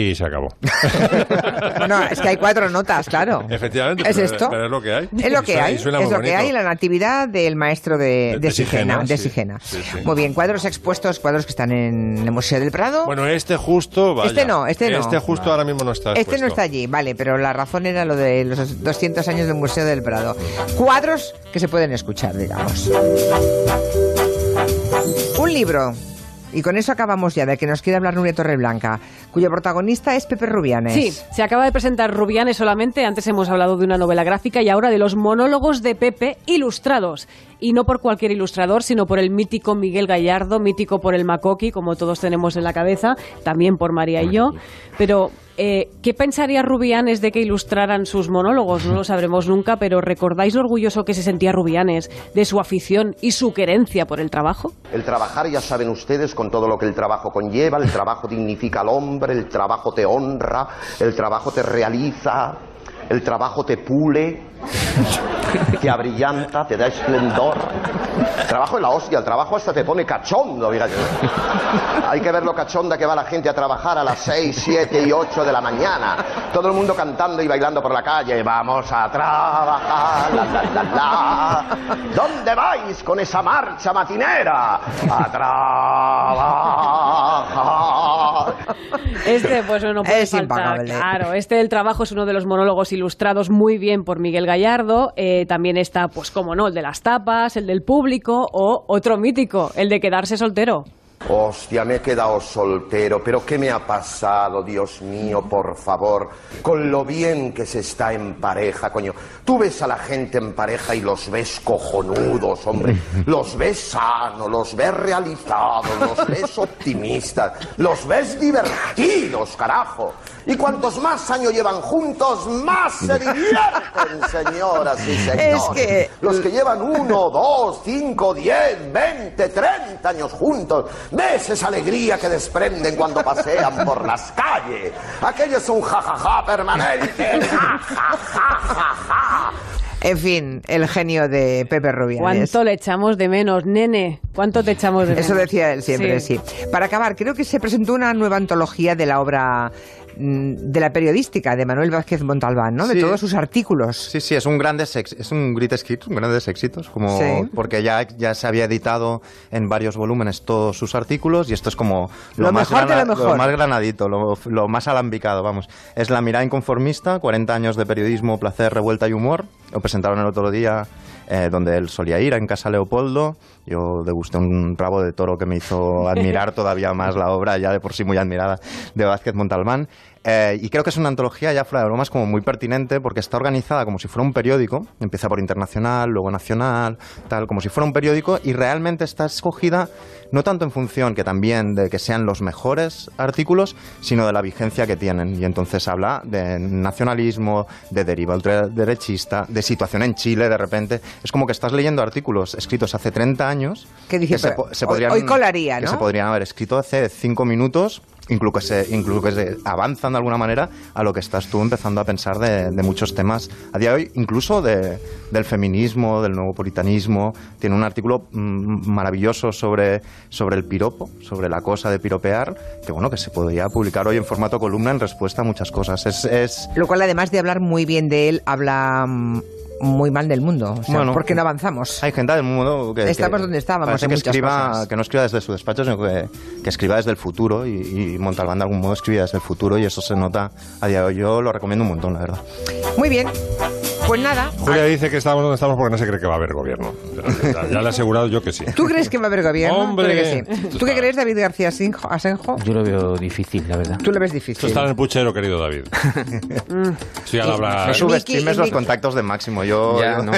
Y se acabó. No, es que hay cuatro notas, claro. Efectivamente, ¿Es pero, esto? pero es lo que hay. Es lo que suena- hay, es lo que hay, la natividad del maestro de, De- de, Sigena. Sigena, de sí. Sigena. Sí, sí. Muy bien, cuadros expuestos, cuadros que están en el Museo del Prado. Bueno, este justo. vaya. Este no, este no. Este justo ahora mismo no está. este expuesto. no está allí, vale, pero la razón era lo de los 200 años del Museo del Prado. Cuadros que se pueden escuchar, digamos. Un libro. Y con eso acabamos ya, de que nos quiere hablar Nuria Torreblanca, cuyo protagonista es Pepe Rubianes. Sí, se acaba de presentar Rubianes solamente. Antes hemos hablado de una novela gráfica y ahora de los monólogos de Pepe ilustrados. Y no por cualquier ilustrador, sino por el mítico Miguel Gallardo, mítico por el Macoqui, como todos tenemos en la cabeza, también por María y yo. Pero, eh, ¿qué pensaría Rubianes de que ilustraran sus monólogos? No lo sabremos nunca, pero ¿recordáis lo orgulloso que se sentía Rubianes de su afición y su querencia por el trabajo? El trabajar, ya saben ustedes, con todo lo que el trabajo conlleva, el trabajo dignifica al hombre, el trabajo te honra, el trabajo te realiza, el trabajo te pule. te abrillanta, te da esplendor. Trabajo en la hostia, el trabajo hasta te pone cachondo, fíjate. Hay que ver lo cachonda que va la gente a trabajar a las 6, 7 y 8 de la mañana. Todo el mundo cantando y bailando por la calle. Vamos a trabajar, la, la, la. ¿Dónde vais con esa marcha matinera? A trabajar. Este, pues no puede Es faltar. impagable. Claro, este del trabajo es uno de los monólogos ilustrados muy bien por Miguel Gallardo. Eh, también está, pues como no, el de las tapas, el del público o otro mítico, el de quedarse soltero. Hostia, me he quedado soltero, pero ¿qué me ha pasado, Dios mío, por favor? Con lo bien que se está en pareja, coño. Tú ves a la gente en pareja y los ves cojonudos, hombre. Los ves sanos, los ves realizados, los ves optimistas, los ves divertidos, carajo. Y cuantos más años llevan juntos, más se divierten, señoras y señores. Es que- Los que llevan uno, dos, cinco, diez, veinte, treinta años juntos, ves esa alegría que desprenden cuando pasean por las calles. Aquello es un jajaja permanente. Ja, ja, ja, ja, ja. En fin, el genio de Pepe Rubiales. ¿Cuánto le echamos de menos, nene? ¿Cuánto te echamos de menos? Eso decía él siempre, sí. Para acabar, creo que se presentó una nueva antología de la obra mm, de la periodística de Manuel Vázquez Montalbán, ¿no? De Sí. todos sus artículos. Sí, sí, es un grandes es un greatest hits, un grandes éxitos, como Sí. porque ya, ya se había editado en varios volúmenes todos sus artículos y esto es como Lo más, mejor de lo mejor. más granadito, lo, lo más alambicado, vamos. Es la mirada inconformista, 40 años de periodismo, placer, revuelta y humor. Lo presentaron el otro día eh, donde él solía ir, en Casa Leopoldo. Yo degusté un rabo de toro que me hizo admirar todavía más la obra, ya de por sí muy admirada, de Vázquez Montalbán. Eh, y creo que es una antología ya fuera de bromas como muy pertinente porque está organizada como si fuera un periódico. Empieza por internacional, luego nacional, tal, como si fuera un periódico y realmente está escogida no tanto en función que también de que sean los mejores artículos, sino de la vigencia que tienen. Y entonces habla de nacionalismo, de deriva ultraderechista, de situación en Chile de repente. Es como que estás leyendo artículos escritos hace 30 años Que dice, se, podrían, hoy colaría, que ¿no? se podrían haber escrito hace 5 minutos incluso que, se, incluso que se avanzan de alguna manera a lo que estás tú empezando a pensar de, de muchos temas a día de hoy, incluso de, del feminismo, del nuevo puritanismo. Tiene un artículo mm, maravilloso sobre, sobre el piropo, sobre la cosa de piropear, que bueno, que se podría publicar hoy en formato columna en respuesta a muchas cosas. Es, es Lo cual, además de hablar muy bien de él, habla mm, muy mal del mundo. O sea, Bueno, porque no avanzamos. Hay gente del mundo que... Estamos que donde estábamos en que, escriba, cosas. que no escriba desde su despacho, sino que, que escriba desde el futuro y, y Montalbán de algún modo escribía desde el futuro y eso se nota a día de hoy. Yo lo recomiendo un montón, la verdad. Muy bien. Pues nada. Julia dice que estamos donde estamos porque no se cree que va a haber gobierno. Ya, ya- le he asegurado yo que sí. ¿Tú crees que va a haber gobierno? Hombre. ¿Tú que sí? ¿Tú qué crees, David García Asenjo? Yo lo veo difícil, la verdad. Tú lo ves difícil. está en el puchero, querido David. Sí, al hablar. No subestimes los contactos de Máximo. Yo, Ya, yo- ¿no?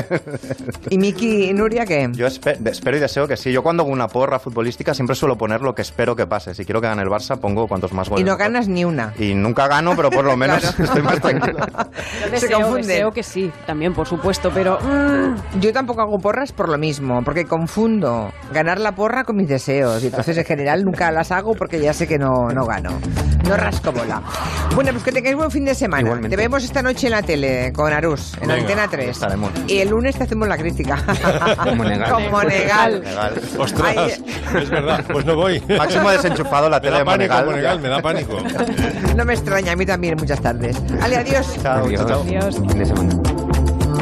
¿Y Miki y Nuria qué? yo espero y deseo que sí. Yo cuando hago una porra futbolística siempre suelo poner lo que espero que pase. Si quiero que gane el Barça, pongo cuantos más goles. Y no mejor. ganas ni una. Y nunca gano, pero por lo menos Claro. estoy más tranquilo. Yo Se deseo, confunden. deseo que sí, también, por supuesto, pero... mm, Yo tampoco hago porras por lo mismo, porque confundo ganar la porra con mis deseos. Y entonces, en general, nunca las hago porque ya sé que no, no gano. No rasco bola. Bueno, pues que tengáis buen fin de semana. Igualmente. Te vemos esta noche en la tele con Arús, en Venga, Antena 3. estaremos. Y el lunes te hacemos la crítica. Como Negal. Como Negal. Ostras, Ay. es verdad, pues no voy. Máximo ha desenchufado la Me tele da de pánico, Monegal. Monegal, me da pánico. No me extraña, a mí también muchas tardes. Ale, adiós. Chao, chao, chao. Adiós. Fin de semana.